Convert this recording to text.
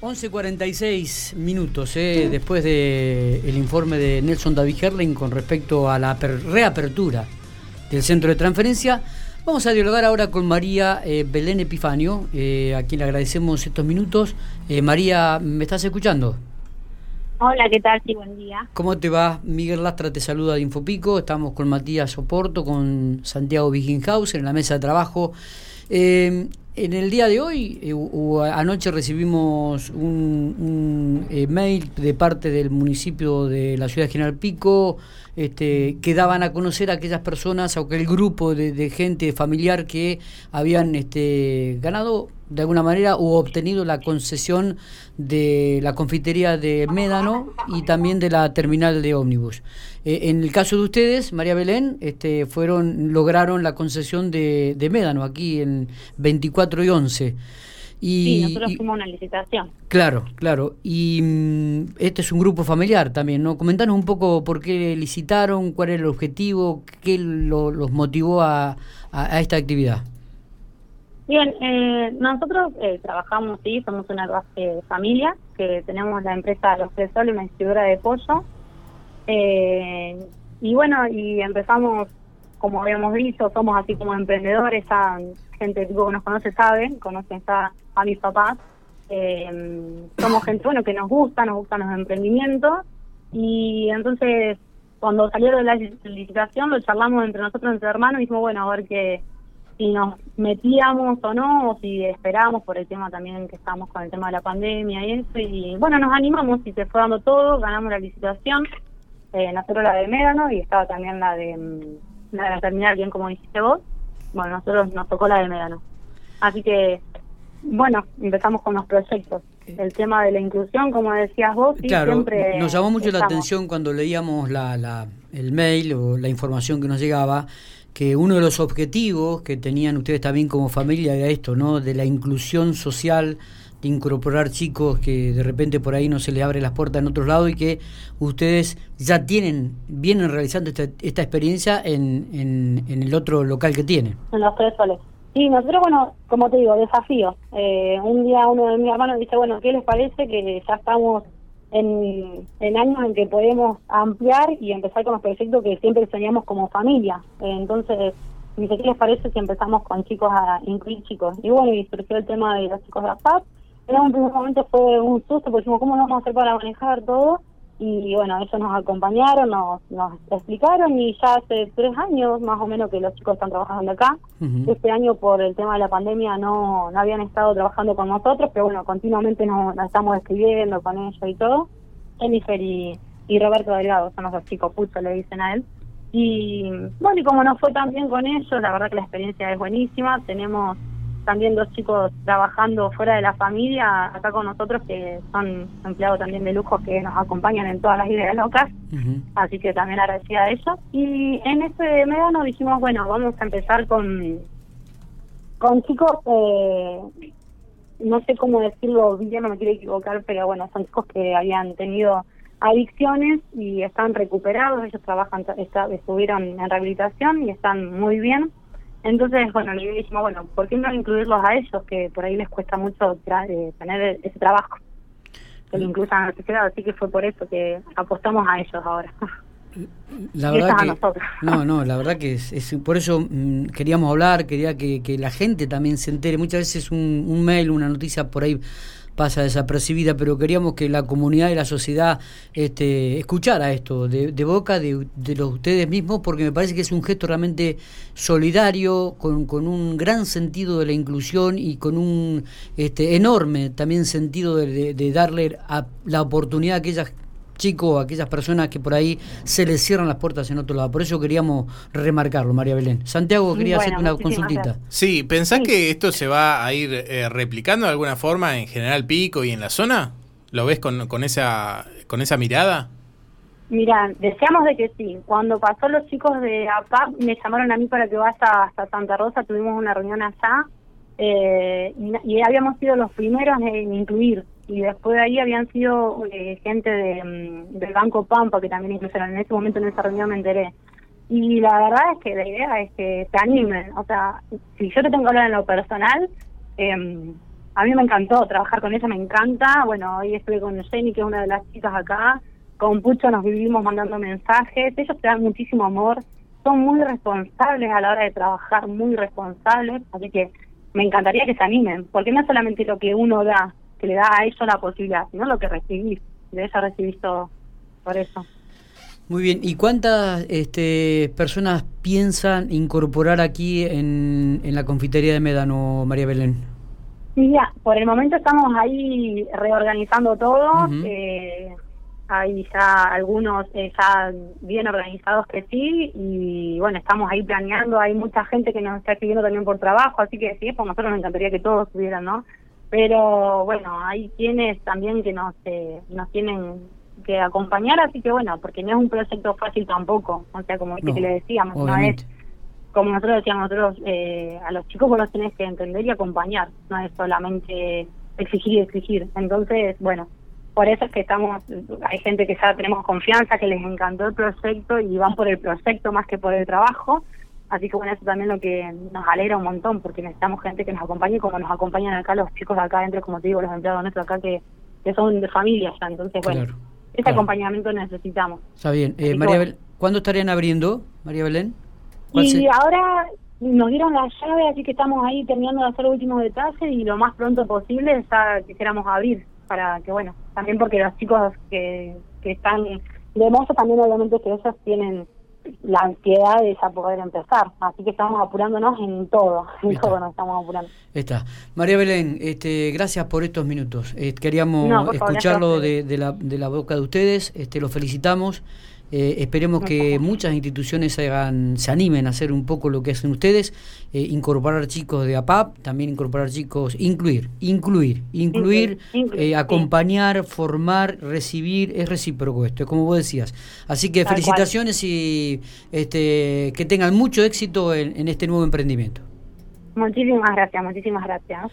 11.46 minutos eh, después del el informe de Nelson David Herling con respecto a la reapertura del centro de transferencia. Vamos a dialogar ahora con María eh, Belén Epifanio, eh, a quien le agradecemos estos minutos. María, ¿me estás escuchando? Hola, ¿qué tal? Sí, buen día. ¿Cómo te va? Miguel Lastra te saluda de Infopico. Estamos con Matías Oporto, con Santiago Wiginhauser en la mesa de trabajo. En el día de hoy, eh, anoche recibimos un, eh, mail de parte del municipio de la ciudad de General Pico, este, que daban a conocer a aquellas personas, a aquel grupo de, gente familiar que habían este, ganado de alguna manera o obtenido la concesión de la confitería de Médano y también de la terminal de ómnibus. Eh, en el caso de ustedes, María Belén, este, fueron lograron la concesión de, de Médano aquí en 24 y 11. Y, sí, nosotros fuimos una licitación. Claro, claro. Y mm, este es un grupo familiar también, ¿no? Comentanos un poco por qué licitaron, cuál era el objetivo, qué los motivó a, a esta actividad. Bien, eh, nosotros eh, trabajamos, sí, somos una base familia, que tenemos la empresa Los Tres Soles, una distribuidora de pollo. Eh, y bueno, y empezamos, como habíamos visto, somos así como emprendedores, a, gente tipo que nos conoce sabe, conocen a, a mis papás. somos gente, bueno, que nos gusta, nos gustan los emprendimientos. Y entonces, cuando salieron de la licitación, lo charlamos entre nosotros, entre hermanos, y dijimos, bueno, a ver qué si nos metíamos o no, o si esperábamos por el tema también que estamos con el tema de la pandemia y eso. Y bueno, nos animamos y se fue dando todo, ganamos la licitación, eh, nosotros la de Médano y estaba también la de, mm, la de la terminal, bien como dijiste vos. Bueno, nosotros nos tocó la de Médano. Así que, bueno, empezamos con los proyectos. El tema de la inclusión, como decías vos, claro, siempre nos llamó mucho la atención cuando leíamos la, la, el mail o la información que nos llegaba que uno de los objetivos que tenían ustedes también como familia era esto, ¿no? De la inclusión social, de incorporar chicos que de repente por ahí no se les abre las puertas en otros lados y que ustedes ya tienen, vienen realizando esta, esta experiencia en, en, el otro local que tienen. En los tres soles. Sí, nosotros, bueno, como te digo, desafío. Eh, un día uno de mis hermanos dice, bueno, ¿qué les parece que ya estamos en, en, años en que podemos ampliar y empezar con los proyectos que siempre soñamos como familia. entonces, ni qué les parece si empezamos con chicos a incluir chicos. Y bueno, y surgió el tema de los chicos de APAP. En un primer momento fue un susto, porque dijimos, ¿cómo lo vamos a hacer para manejar todo? Y bueno, ellos nos acompañaron, nos, nos explicaron y ya hace tres años más o menos que los chicos están trabajando acá. Este año por el tema de la pandemia no, no habían estado trabajando con nosotros, pero bueno, continuamente nos, estamos escribiendo con ellos y todo. Jennifer y, y Roberto Delgado son los dos chicos, pucho le dicen a él. Y bueno, y como no fue tan bien con ellos, la verdad que la experiencia es buenísima. Tenemos también dos chicos trabajando fuera de la familia acá con nosotros que son empleados también de lujo que nos acompañan en todas las ideas locas, así que también agradecida a ellos. Y en este nos dijimos, bueno, vamos a empezar con, con chicos, eh, no sé cómo decirlo bien, no me quiero equivocar, pero bueno, son chicos que habían tenido adicciones y están recuperados, ellos trabajan, estuvieron en rehabilitación y están muy bien entonces, bueno, le dijimos, bueno, ¿por qué no incluirlos a ellos, que por ahí les cuesta mucho eh, tener ese trabajo? Que lo incluyan a la sociedad, así que fue por eso que apostamos a ellos ahora. La verdad que, no, no, la verdad que es, por eso mm, queríamos hablar, quería que, que, la gente también se entere. Muchas veces un, un mail, una noticia por ahí pasa desapercibida, pero queríamos que la comunidad y la sociedad este, escuchara esto de, boca de, de, los ustedes mismos, porque me parece que es un gesto realmente solidario, con, con un gran sentido de la inclusión y con un este, enorme también sentido de, de darle a la oportunidad a aquellas chicos, aquellas personas que por ahí se les cierran las puertas en otro lado. Por eso queríamos remarcarlo, María Belén. Santiago, quería hacerte una consultita. Sí, ¿pensás que esto se va a ir eh, replicando de alguna forma en General Pico y en la zona? ¿Lo ves con, con, esa, con esa mirada? Mira, deseamos de que sí. Cuando pasó los chicos de APAP, me llamaron a mí para que vaya hasta Santa Rosa, tuvimos una reunión allá eh, y, habíamos sido los primeros en incluir y después de ahí habían sido eh, gente de, mm, del Banco Pampa que también incluyeron en ese momento en esa reunión me enteré y la verdad es que la idea es que te animen o sea si yo te tengo que hablar en lo personal eh, a mí me encantó trabajar con ella, me encanta. Bueno, hoy estuve con Jenny, que es una de las chicas acá. Con Pucho nos vivimos mandando mensajes. Ellos te dan muchísimo amor. Son muy responsables a la hora de trabajar, muy responsables. Así que me encantaría que se animen, porque no es solamente lo que uno da, que le da a ellos la posibilidad, sino lo que recibís. De ella recibís todo. Por eso. Muy bien, ¿y cuántas este, personas piensan incorporar aquí en, en la confitería de Médano, María Belén? Sí, ya, por el momento estamos ahí reorganizando todo. eh, hay ya algunos eh, ya bien organizados que sí y bueno, estamos ahí planeando. Hay mucha gente que nos está escribiendo también por trabajo, así que sí, por nosotros nos encantaría que todos estuvieran, ¿no? Pero bueno, hay quienes también que nos, eh, nos tienen que acompañar, así que bueno, porque no es un proyecto fácil tampoco, o sea, como viste No, que le decíamos, no obviamente. es, como nosotros decíamos, nosotros eh, a los chicos vos los tenés que entender y acompañar, no es solamente exigir y exigir. Entonces, bueno, por eso es que estamos, hay gente que ya tenemos confianza, que les encantó el proyecto y van por el proyecto más que por el trabajo. Así que bueno, eso también lo que nos alegra un montón, porque necesitamos gente que nos acompañe como nos acompañan acá los chicos de acá adentro, como te digo, los empleados nuestros acá que, que son de familia ya. Entonces, bueno, Claro, ese claro. acompañamiento necesitamos. Está bien. Eh, María. Bel- ¿Cuándo estarían abriendo, María Belén? ¿Cuál Y se- ahora nos dieron la llave, así que estamos ahí terminando de hacer los últimos detalles y lo más pronto posible ya quisiéramos abrir para que, bueno, también porque los chicos que, que están de mozo también obviamente que ellos tienen la ansiedad de ya poder empezar, así que estamos apurándonos en todo, en Está. todo nos estamos apurando. Está. María Belén, este, gracias por estos minutos. Eh, queríamos No, favor, escucharlo de, de la, de la boca de ustedes. Este, los felicitamos. Eh, esperemos que muchas instituciones hagan, se animen a hacer un poco lo que hacen ustedes, eh, incorporar chicos de APAP, también incorporar chicos, incluir, incluir, incluir, eh, acompañar, formar, recibir, es recíproco esto, es como vos decías. Así que felicitaciones y este, que tengan mucho éxito en, en este nuevo emprendimiento. Muchísimas gracias, muchísimas gracias.